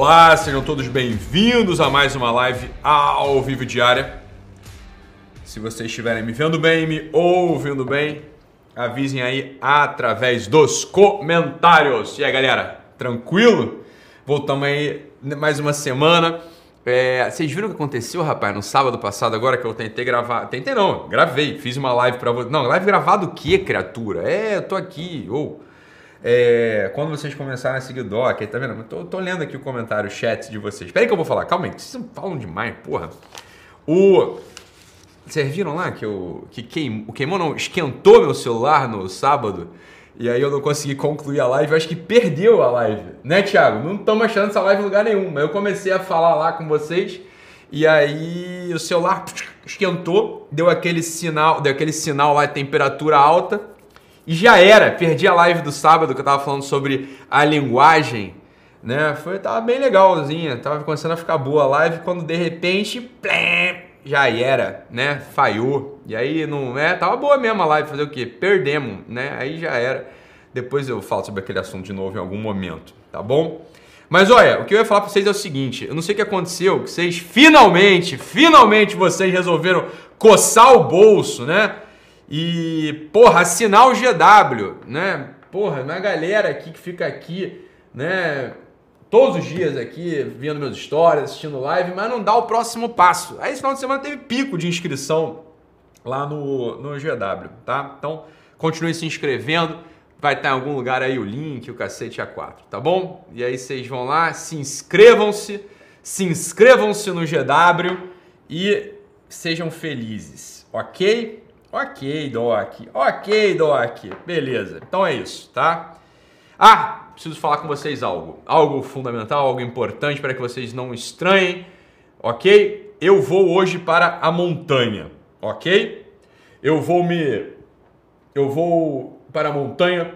Olá, sejam todos bem-vindos a mais uma live ao vivo diária. Se vocês estiverem me vendo bem, me ouvindo bem, avisem aí através dos comentários. E aí, galera, tranquilo? Voltamos aí mais uma semana. É, vocês viram o que aconteceu, rapaz, no sábado passado, agora que eu tentei gravar. Tentei não, gravei, fiz uma live pra vocês. Não, live gravado o quê, criatura? É, eu tô aqui, ou. Oh. É, quando vocês começarem a seguir o Doc, tá vendo? Tô, tô lendo aqui o comentário, o chat de vocês. Espera aí que eu vou falar, calma aí, vocês falam demais, porra. O. Vocês viram lá que, eu, que o queimou não, esquentou meu celular no sábado e aí eu não consegui concluir a live, eu acho que perdeu a live, né, Thiago? Não estamos achando essa live em lugar nenhum, mas eu comecei a falar lá com vocês e aí o celular esquentou, deu aquele sinal, deu aquele sinal lá de temperatura alta e já era, perdi a live do sábado que eu tava falando sobre a linguagem, né? Foi, tava bem legalzinha, tava começando a ficar boa a live quando de repente, plém, já era, né? Falhou. E aí não é, tava boa mesmo a live, fazer o quê? Perdemos, né? Aí já era. Depois eu falo sobre aquele assunto de novo em algum momento, tá bom? Mas olha, o que eu ia falar para vocês é o seguinte, eu não sei o que aconteceu, que vocês finalmente, finalmente vocês resolveram coçar o bolso, né? E, porra, assinar o GW, né? Porra, uma galera aqui que fica aqui, né? Todos os dias aqui, vendo meus stories, assistindo live, mas não dá o próximo passo. Aí esse final de semana teve pico de inscrição lá no, no GW, tá? Então, continue se inscrevendo. Vai estar em algum lugar aí o link, o cacete A4, tá bom? E aí vocês vão lá, se inscrevam-se, se inscrevam-se no GW e sejam felizes, ok? Ok, Doc. Ok, Doc. Beleza. Então é isso, tá? Ah, preciso falar com vocês algo. Algo fundamental, algo importante para que vocês não estranhem. Ok? Eu vou hoje para a montanha. Ok? Eu vou me. Eu vou para a montanha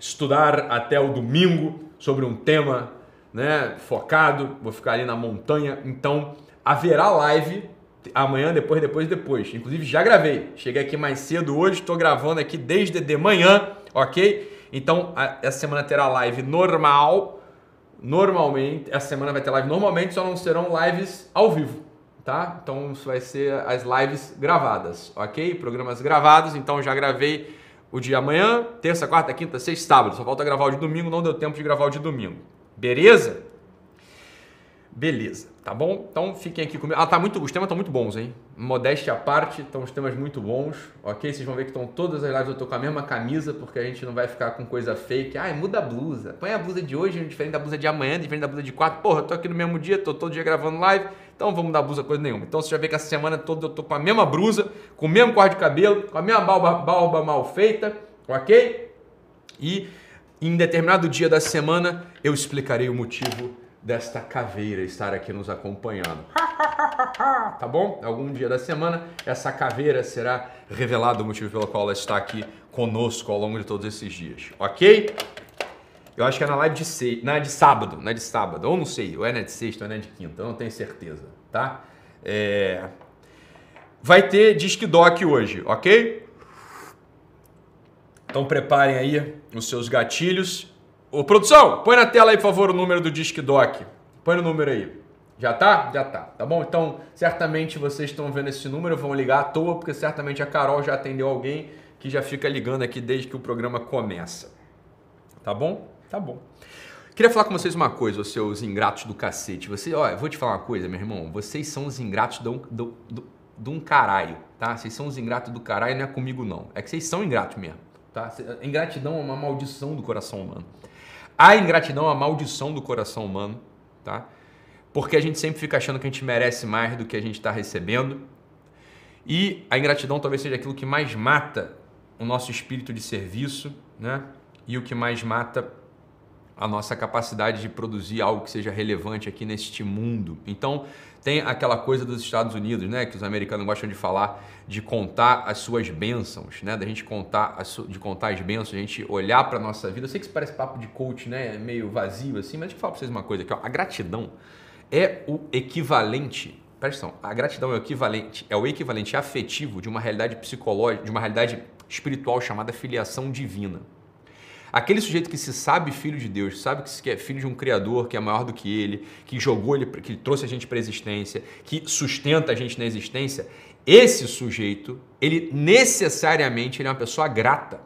estudar até o domingo sobre um tema né, focado. Vou ficar ali na montanha. Então haverá live amanhã, depois, depois, depois. Inclusive já gravei. Cheguei aqui mais cedo hoje, estou gravando aqui desde de manhã, ok? Então a, essa semana terá live normal. Normalmente, essa semana vai ter live normalmente, só não serão lives ao vivo, tá? Então isso vai ser as lives gravadas, ok? Programas gravados, então já gravei o de amanhã, terça, quarta, quinta, sexta, sábado. Só falta gravar o de domingo, não deu tempo de gravar o de domingo. Beleza? Beleza, tá bom? Então fiquem aqui comigo. Ah, tá muito, os temas estão muito bons, hein? Modéstia à parte, estão os temas muito bons, ok? Vocês vão ver que estão todas as lives, eu tô com a mesma camisa, porque a gente não vai ficar com coisa fake. Ai, muda a blusa. Põe a blusa de hoje, diferente da blusa de amanhã, diferente da blusa de quarto. Porra, eu tô aqui no mesmo dia, tô todo dia gravando live, então vamos mudar a blusa coisa nenhuma. Então você já vê que essa semana toda eu tô com a mesma blusa, com o mesmo corte de cabelo, com a mesma barba, barba mal feita, ok? E em determinado dia da semana eu explicarei o motivo desta caveira estar aqui nos acompanhando. tá bom? Algum dia da semana, essa caveira será revelado o motivo pelo qual ela está aqui conosco ao longo de todos esses dias, ok? Eu acho que é na live de, se... é de sábado, é de sábado, ou não sei, ou é na de sexta ou é na de quinta, eu não tenho certeza, tá? É... Vai ter Disque Doc hoje, ok? Então preparem aí os seus gatilhos Ô, produção, põe na tela aí, por favor, o número do Disque Doc. Põe o número aí. Já tá? Já tá. Tá bom? Então, certamente vocês estão vendo esse número, vão ligar à toa, porque certamente a Carol já atendeu alguém que já fica ligando aqui desde que o programa começa. Tá bom? Tá bom. Queria falar com vocês uma coisa, os seus ingratos do cacete. Você, eu vou te falar uma coisa, meu irmão. Vocês são os ingratos do, do, de um caralho, tá? Vocês são os ingratos do caralho, não é comigo não. É que vocês são ingratos mesmo, tá? Ingratidão é uma maldição do coração humano. A ingratidão é a maldição do coração humano, tá? Porque a gente sempre fica achando que a gente merece mais do que a gente está recebendo. E a ingratidão talvez seja aquilo que mais mata o nosso espírito de serviço, né? E o que mais mata a nossa capacidade de produzir algo que seja relevante aqui neste mundo. Então, tem aquela coisa dos Estados Unidos, né, que os americanos gostam de falar, de contar as suas bênçãos, né, da gente contar, as, de contar as bênçãos, a gente olhar para nossa vida. Eu sei que isso parece papo de coach, né, meio vazio assim, mas deixa eu falar para vocês uma coisa aqui, ó. a gratidão é o equivalente, atenção, a gratidão é o equivalente, é o equivalente afetivo de uma realidade psicológica, de uma realidade espiritual chamada filiação divina. Aquele sujeito que se sabe filho de Deus, sabe que é filho de um criador que é maior do que ele, que jogou ele, que trouxe a gente para a existência, que sustenta a gente na existência, esse sujeito, ele necessariamente ele é uma pessoa grata.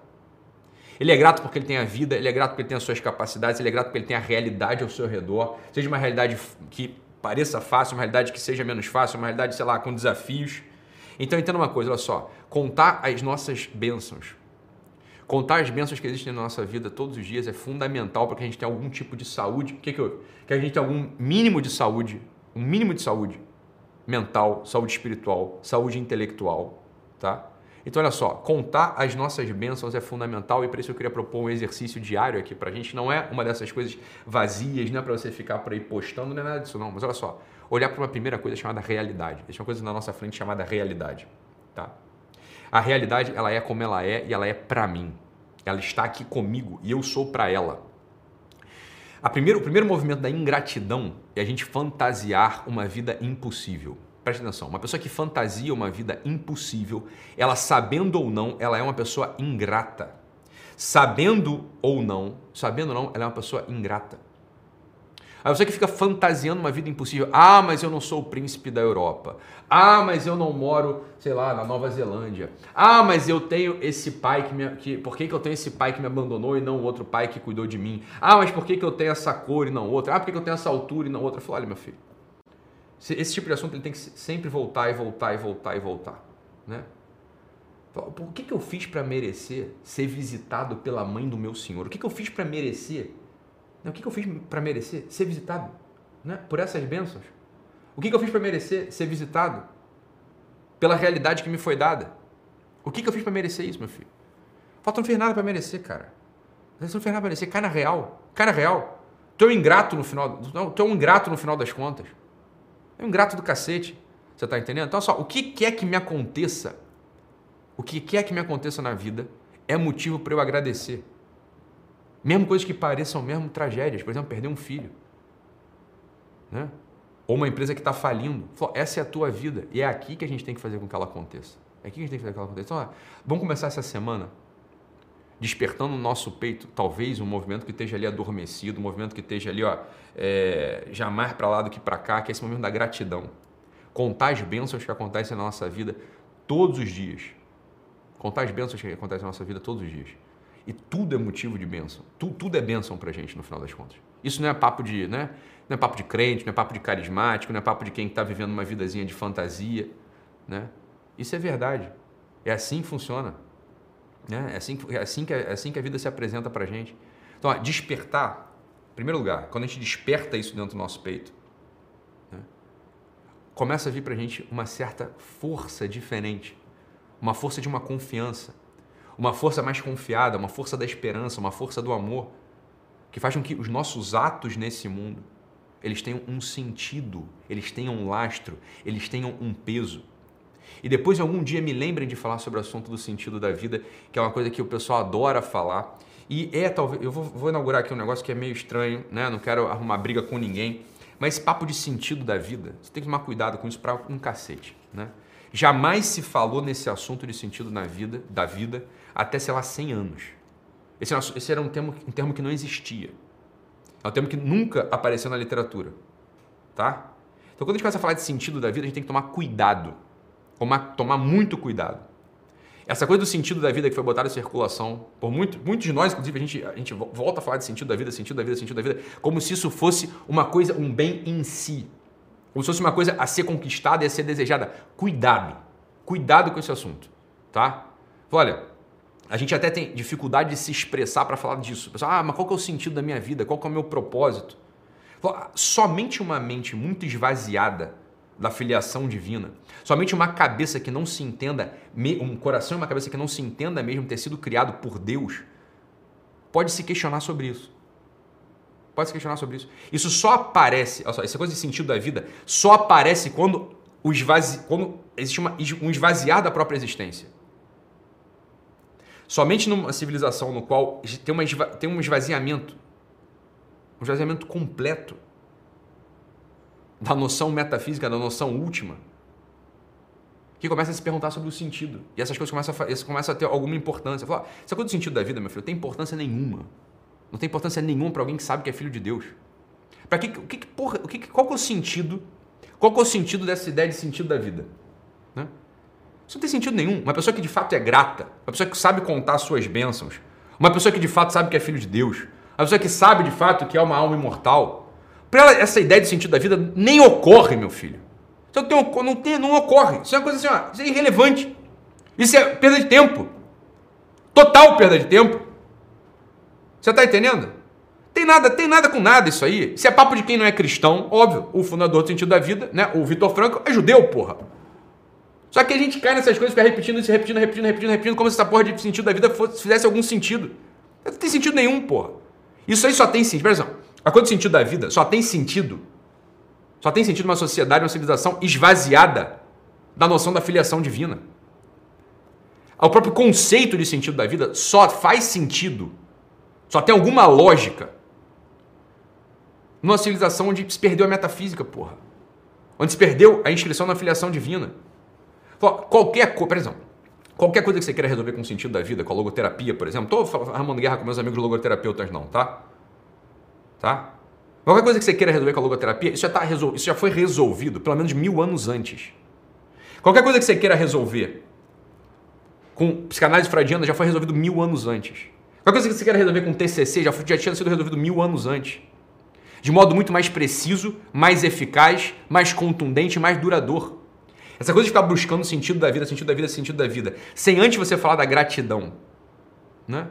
Ele é grato porque ele tem a vida, ele é grato porque ele tem as suas capacidades, ele é grato porque ele tem a realidade ao seu redor, seja uma realidade que pareça fácil, uma realidade que seja menos fácil, uma realidade, sei lá, com desafios. Então entenda uma coisa, olha só, contar as nossas bênçãos, contar as bênçãos que existem na nossa vida todos os dias é fundamental para que a gente tenha algum tipo de saúde, o que que, eu, que a gente tenha algum mínimo de saúde, um mínimo de saúde mental, saúde espiritual, saúde intelectual, tá? Então, olha só, contar as nossas bênçãos é fundamental e por isso eu queria propor um exercício diário aqui para a gente. Não é uma dessas coisas vazias, não é para você ficar por aí postando, não é nada disso, não. Mas olha só, olhar para uma primeira coisa chamada realidade. Existe uma coisa na nossa frente chamada realidade. Tá? A realidade, ela é como ela é e ela é para mim. Ela está aqui comigo e eu sou para ela. O primeiro movimento da ingratidão é a gente fantasiar uma vida impossível. Preste atenção, uma pessoa que fantasia uma vida impossível, ela sabendo ou não, ela é uma pessoa ingrata. Sabendo ou não, sabendo ou não, ela é uma pessoa ingrata. Aí você que fica fantasiando uma vida impossível. Ah, mas eu não sou o príncipe da Europa. Ah, mas eu não moro, sei lá, na Nova Zelândia. Ah, mas eu tenho esse pai que me. Que, por que, que eu tenho esse pai que me abandonou e não outro pai que cuidou de mim? Ah, mas por que, que eu tenho essa cor e não outra? Ah, por que, que eu tenho essa altura e não outra? Eu falo, olha, meu filho, esse tipo de assunto ele tem que sempre voltar e voltar e voltar e voltar, né? Por que, que eu fiz para merecer ser visitado pela mãe do meu Senhor? O que, que eu fiz para merecer? O que, eu fiz para merecer ser visitado né? por essas bênçãos? O que, eu fiz para merecer ser visitado pela realidade que me foi dada? O que, eu fiz para merecer isso, meu filho? Falta não fez nada para merecer, cara. Você não fez nada para merecer. Cai na real. Cai na real. Tu é um ingrato no final. Tu é um ingrato no final das contas. É um ingrato do cacete. Você está entendendo? Então, só, o que quer que me aconteça, o que quer que me aconteça na vida, é motivo para eu agradecer. Mesmo coisas que pareçam mesmo tragédias, por exemplo, perder um filho. Né? Ou uma empresa que está falindo. Essa é a tua vida. E é aqui que a gente tem que fazer com que ela aconteça. É aqui que a gente tem que fazer com que ela aconteça. Então, vamos começar essa semana despertando no nosso peito, talvez, um movimento que esteja ali adormecido, um movimento que esteja ali, ó, é, jamais para lá do que para cá, que é esse momento da gratidão. Contar as bênçãos que acontecem na nossa vida todos os dias. Contar as bênçãos que acontecem na nossa vida todos os dias. E tudo é motivo de bênção. Tudo, tudo é bênção para gente no final das contas. Isso não é papo de, né? Não é papo de crente, não é papo de carismático, não é papo de quem está vivendo uma vidazinha de fantasia, né? Isso é verdade. É assim que funciona. Né? É, assim, é, assim que, é assim que a vida se apresenta para a gente. Então, ó, despertar, em primeiro lugar, quando a gente desperta isso dentro do nosso peito, né? começa a vir para a gente uma certa força diferente, uma força de uma confiança, uma força mais confiada, uma força da esperança, uma força do amor, que faz com que os nossos atos nesse mundo eles tenham um sentido, eles tenham um lastro, eles tenham um peso. E depois, algum dia, me lembrem de falar sobre o assunto do sentido da vida, que é uma coisa que o pessoal adora falar. E é talvez. Eu vou, vou inaugurar aqui um negócio que é meio estranho, né? Não quero arrumar briga com ninguém. Mas esse papo de sentido da vida, você tem que tomar cuidado com isso para um cacete, né? Jamais se falou nesse assunto de sentido na vida, da vida, até, sei lá, 100 anos. Esse, esse era um termo, um termo que não existia. É um termo que nunca apareceu na literatura, tá? Então, quando a gente começa a falar de sentido da vida, a gente tem que tomar cuidado tomar, tomar muito cuidado. Essa coisa do sentido da vida que foi botada em circulação, por muito, muitos de nós, inclusive, a gente, a gente volta a falar de sentido da vida, sentido da vida, sentido da vida, como se isso fosse uma coisa, um bem em si. Como se fosse uma coisa a ser conquistada e a ser desejada. Cuidado. Cuidado com esse assunto, tá? Olha, a gente até tem dificuldade de se expressar para falar disso. Pessoal, ah, mas qual que é o sentido da minha vida? Qual que é o meu propósito? Somente uma mente muito esvaziada da filiação divina. Somente uma cabeça que não se entenda, um coração e uma cabeça que não se entenda mesmo ter sido criado por Deus, pode se questionar sobre isso. Pode se questionar sobre isso. Isso só aparece, olha só, essa coisa de sentido da vida só aparece quando, o esvazi, quando existe uma, um esvaziar da própria existência. Somente numa civilização no qual tem, uma, tem um esvaziamento, um esvaziamento completo da noção metafísica, da noção última, que começa a se perguntar sobre o sentido. E essas coisas começam a, começam a ter alguma importância. Fala, essa coisa do sentido da vida, meu filho, tem importância nenhuma. Não tem importância nenhuma para alguém que sabe que é filho de Deus. Para que, o que, porra, que, qual que é o sentido? Qual que é o sentido dessa ideia de sentido da vida? Né? Isso não tem sentido nenhum. Uma pessoa que de fato é grata, uma pessoa que sabe contar suas bênçãos, uma pessoa que de fato sabe que é filho de Deus, uma pessoa que sabe de fato que é uma alma imortal. Para ela, essa ideia de sentido da vida nem ocorre, meu filho. Isso não, não, tem, não ocorre. Isso é uma coisa assim, ó, isso é irrelevante. Isso é perda de tempo. Total perda de tempo. Você está entendendo? Tem nada, tem nada com nada isso aí. Isso é papo de quem não é cristão, óbvio. O fundador do sentido da vida, né? O Vitor Franco é judeu, porra. Só que a gente cai nessas coisas, fica repetindo isso, repetindo, repetindo, repetindo, repetindo, como se essa porra de sentido da vida fosse, fizesse algum sentido. Não tem sentido nenhum, porra. Isso aí só tem sentido. Por exemplo, a coisa do sentido da vida só tem sentido. Só tem sentido uma sociedade, uma civilização esvaziada da noção da filiação divina. O próprio conceito de sentido da vida só faz sentido, só tem alguma lógica numa civilização onde se perdeu a metafísica, porra. Onde se perdeu a inscrição na filiação divina. Qualquer coisa, por exemplo, qualquer coisa que você queira resolver com o sentido da vida, com a logoterapia, por exemplo, estou arrumando guerra com meus amigos logoterapeutas, não, tá? Tá? Qualquer coisa que você queira resolver com a logoterapia, isso já, tá resol... isso já foi resolvido pelo menos mil anos antes. Qualquer coisa que você queira resolver com psicanálise freudiana já foi resolvido mil anos antes. Qualquer coisa que você queira resolver com TCC já, já tinha sido resolvido mil anos antes de modo muito mais preciso, mais eficaz, mais contundente, mais duradouro. Essa coisa de ficar buscando sentido da vida, sentido da vida, sentido da vida, sem antes você falar da gratidão, né?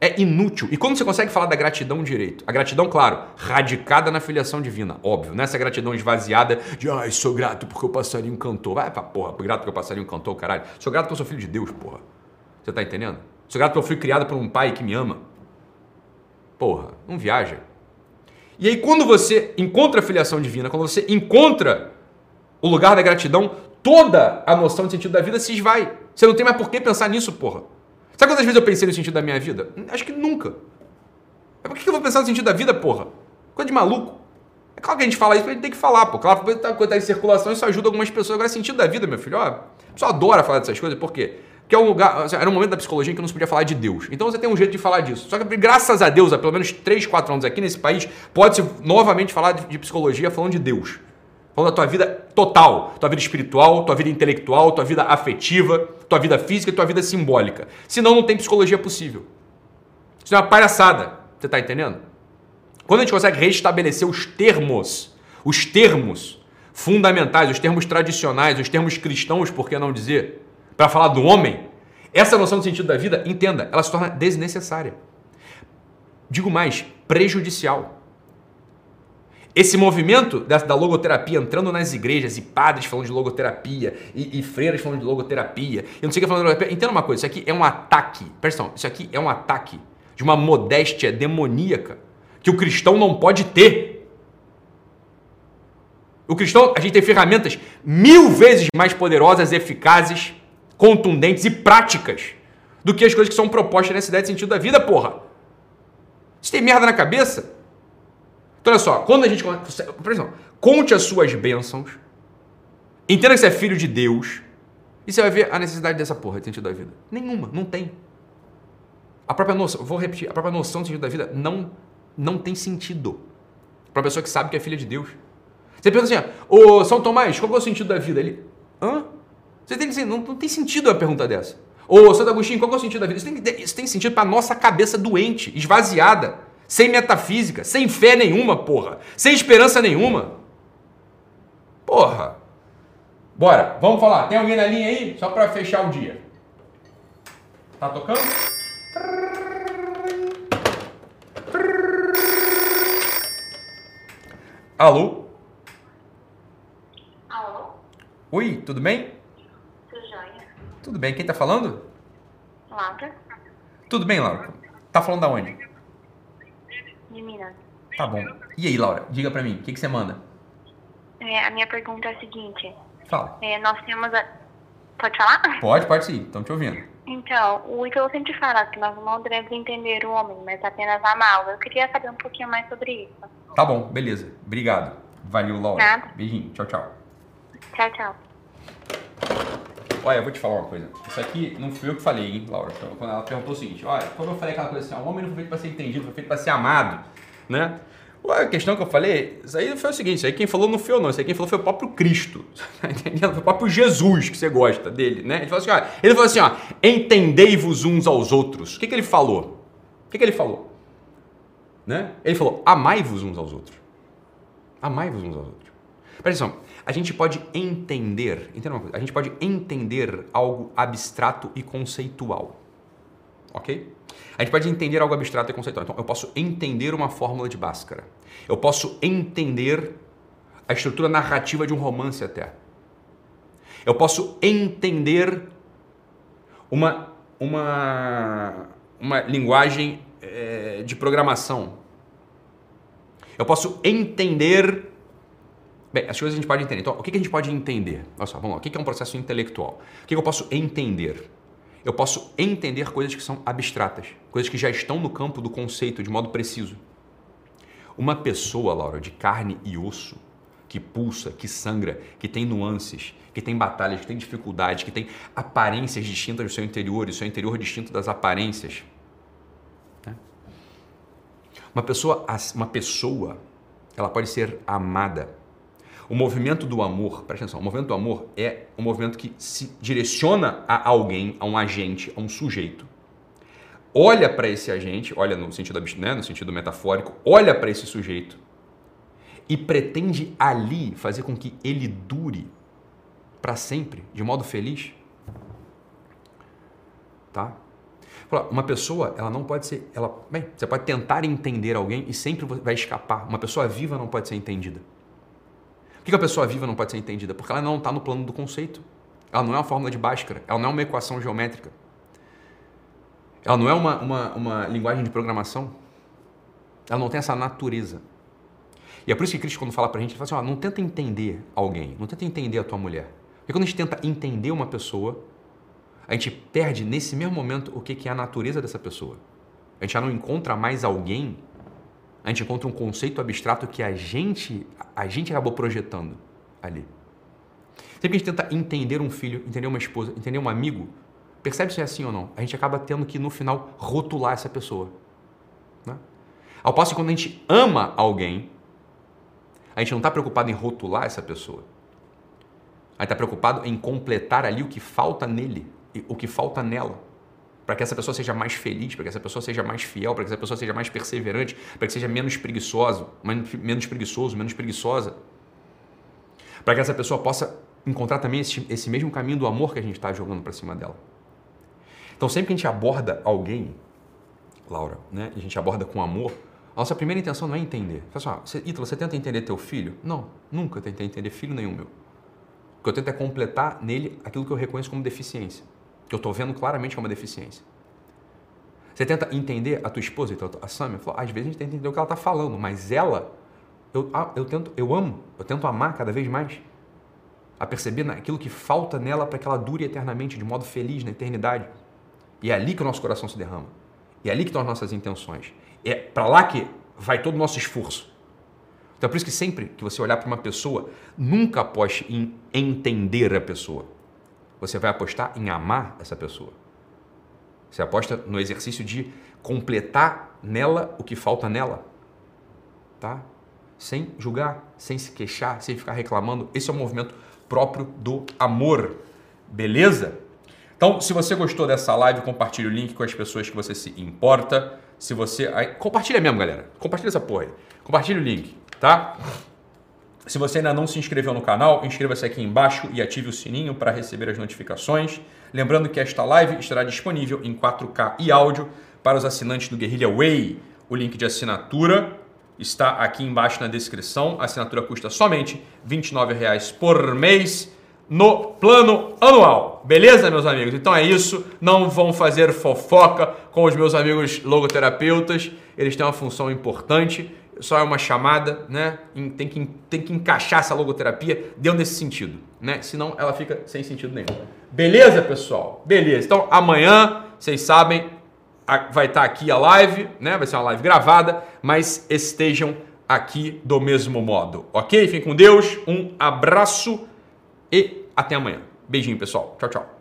É inútil. E quando você consegue falar da gratidão direito? A gratidão, claro, radicada na filiação divina, óbvio. Não é essa gratidão esvaziada de, ai, sou grato porque o passarinho cantou. Vai pra porra, grato porque o passarinho cantou, caralho. Sou grato porque eu sou filho de Deus, porra. Você tá entendendo? Sou grato porque eu fui criado por um pai que me ama. Porra, não viaja. E aí, quando você encontra a filiação divina, quando você encontra o lugar da gratidão, toda a noção de sentido da vida se esvai. Você não tem mais por que pensar nisso, porra. Sabe quantas vezes eu pensei no sentido da minha vida? Acho que nunca. Mas por que eu vou pensar no sentido da vida, porra? Coisa de maluco. É claro que a gente fala isso, mas a gente tem que falar, pô. Claro, quando tá em circulação, isso ajuda algumas pessoas. Agora, sentido da vida, meu filho, ó. A pessoa adora falar dessas coisas, por quê? Que é um lugar, assim, era um momento da psicologia em que não se podia falar de Deus. Então você tem um jeito de falar disso. Só que graças a Deus, há pelo menos 3, 4 anos aqui nesse país, pode-se novamente falar de, psicologia falando de Deus. Falando da tua vida total, tua vida espiritual, tua vida intelectual, tua vida afetiva, tua vida física e tua vida simbólica. Senão não tem psicologia possível. Isso é uma palhaçada. Você está entendendo? Quando a gente consegue restabelecer os termos, os termos fundamentais, os termos tradicionais, os termos cristãos, por que não dizer? Para falar do homem, essa noção do sentido da vida, entenda, ela se torna desnecessária. Digo mais, prejudicial. Esse movimento da, logoterapia entrando nas igrejas e padres falando de logoterapia e, e freiras falando de logoterapia, eu não sei o que falando de logoterapia. Entenda uma coisa, isso aqui é um ataque, presta atenção, isso aqui é um ataque de uma modéstia demoníaca que o cristão não pode ter. O cristão, a gente tem ferramentas mil vezes mais poderosas, eficazes contundentes e práticas do que as coisas que são propostas nessa ideia de sentido da vida, porra. Você tem merda na cabeça? Então, olha só, quando a gente. Por exemplo, conte as suas bênçãos, entenda que você é filho de Deus, e você vai ver a necessidade dessa porra de sentido da vida. Nenhuma, não tem. A própria noção, vou repetir, a própria noção de sentido da vida não, não tem sentido para a pessoa que sabe que é filha de Deus. Você pensa assim, ô São Tomás, qual é o sentido da vida? Ele, hã? Você tem que dizer, não, não tem sentido uma pergunta dessa. Ô, Santo Agostinho, qual é o sentido da vida? Isso tem, isso tem sentido para nossa cabeça doente, esvaziada, sem metafísica, sem fé nenhuma, porra, sem esperança nenhuma. Porra. Bora, vamos falar. Tem alguém na linha aí? Só para fechar o dia. Tá tocando? Alô? Alô? Oi, tudo bem? Tudo bem, quem tá falando? Laura. Tudo bem, Laura? Tá falando da onde? De Minas. Tá bom. E aí, Laura, diga pra mim, o que, que você manda? É, a minha pergunta é a seguinte. Fala. É, nós temos a... Pode falar? Pode, pode sim, estão te ouvindo. Então, o que eu sempre falo que nós não devemos entender o homem, mas apenas amá-lo. Eu queria saber um pouquinho mais sobre isso. Tá bom, beleza. Obrigado. Valeu, Laura. Nada. Beijinho. Tchau, tchau. Tchau, tchau. Olha, eu vou te falar uma coisa. Isso aqui não fui eu que falei, hein, Laura? Quando ela perguntou o seguinte, olha, quando eu falei aquela coisa assim, o homem não foi feito para ser entendido, foi feito para ser amado, né? A questão que eu falei, isso aí foi o seguinte, isso aí quem falou não foi eu não, isso aí quem falou foi o próprio Cristo, tá entendendo? Foi o próprio Jesus que você gosta dele, né? Ele falou assim, ó, ele falou assim, ó, entendei-vos uns aos outros. O que, que ele falou? O que, que ele falou? Né? Ele falou, amai-vos uns aos outros. Amai-vos uns aos outros. Presta atenção, a gente pode entender, entenda uma coisa, a gente pode entender algo abstrato e conceitual, ok? A gente pode entender algo abstrato e conceitual. Então, eu posso entender uma fórmula de Bhaskara. Eu posso entender a estrutura narrativa de um romance até. Eu posso entender uma, uma, uma linguagem é, de programação. Eu posso entender. Bem, as coisas a gente pode entender. Então, o que a gente pode entender? Olha só, vamos lá. O que é um processo intelectual? O que eu posso entender? eu posso entender coisas que são abstratas, coisas que já estão no campo do conceito de modo preciso. Uma pessoa, Laura, de carne e osso, que pulsa, que sangra, que tem nuances, que tem batalhas, que tem dificuldades, que tem aparências distintas do seu interior e seu interior distinto das aparências. Né? Uma pessoa, uma pessoa, ela pode ser amada o movimento do amor, presta atenção, o movimento do amor é um movimento que se direciona a alguém, a um agente, a um sujeito. Olha para esse agente, olha no sentido, né, no sentido metafórico, olha para esse sujeito e pretende ali fazer com que ele dure para sempre, de modo feliz. Tá? Uma pessoa, ela não pode ser, ela, bem, você pode tentar entender alguém e sempre vai escapar. Uma pessoa viva não pode ser entendida. Por que a pessoa viva não pode ser entendida? Porque ela não está no plano do conceito. Ela não é uma fórmula de Bhaskara, ela não é uma equação geométrica. Ela não é uma, uma, uma linguagem de programação. Ela não tem essa natureza. E é por isso que Cristo, quando fala pra gente, ele fala assim: ó, não tenta entender alguém, não tenta entender a tua mulher. Porque quando a gente tenta entender uma pessoa, a gente perde nesse mesmo momento o que é a natureza dessa pessoa. A gente já não encontra mais alguém a gente encontra um conceito abstrato que a gente, a gente acabou projetando ali. Sempre que a gente tenta entender um filho, entender uma esposa, entender um amigo, percebe se é assim ou não? A gente acaba tendo que, no final, rotular essa pessoa. Né? Ao passo que quando a gente ama alguém, a gente não está preocupado em rotular essa pessoa. A gente está preocupado em completar ali o que falta nele, o que falta nela para que essa pessoa seja mais feliz, para que essa pessoa seja mais fiel, para que essa pessoa seja mais perseverante, para que seja menos preguiçoso, menos preguiçoso, menos preguiçosa. Para que essa pessoa possa encontrar também esse, esse mesmo caminho do amor que a gente está jogando para cima dela. Então, sempre que a gente aborda alguém, Laura, né, a gente aborda com amor, a nossa primeira intenção não é entender. Fala assim, ah, Ítalo, você tenta entender teu filho? Não, nunca tentei entender filho nenhum meu. O que eu tento é completar nele aquilo que eu reconheço como deficiência que eu estou vendo claramente que é uma deficiência. Você tenta entender a tua esposa, então, a Samia, falou, às vezes a gente tenta entender o que ela está falando, mas ela, eu, eu, tento, eu amo, eu tento amar cada vez mais, a perceber aquilo que falta nela para que ela dure eternamente, de modo feliz, na eternidade. E é ali que o nosso coração se derrama. E é ali que estão as nossas intenções. É para lá que vai todo o nosso esforço. Então é por isso que sempre que você olhar para uma pessoa, nunca aposte em entender a pessoa você vai apostar em amar essa pessoa. Você aposta no exercício de completar nela o que falta nela. Tá? Sem julgar, sem se queixar, sem ficar reclamando. Esse é o movimento próprio do amor. Beleza? Então, se você gostou dessa live, compartilhe o link com as pessoas que você se importa. Se você. Compartilha mesmo, galera. Compartilha essa porra aí. Compartilha o link, tá? Se você ainda não se inscreveu no canal, inscreva-se aqui embaixo e ative o sininho para receber as notificações. Lembrando que esta live estará disponível em 4K e áudio para os assinantes do Guerrilla Way. O link de assinatura está aqui embaixo na descrição. A assinatura custa somente R$ 29,00 por mês no plano anual. Beleza, meus amigos? Então é isso. Não vão fazer fofoca com os meus amigos logoterapeutas. Eles têm uma função importante só é uma chamada, né? Tem que, tem que encaixar essa logoterapia dentro desse sentido, né? Senão ela fica sem sentido nenhum. Beleza, pessoal? Beleza. Então amanhã, vocês sabem, vai estar aqui a live, né? Vai ser uma live gravada, mas estejam aqui do mesmo modo, ok? Fiquem com Deus, um abraço e até amanhã. Beijinho, pessoal. Tchau, tchau.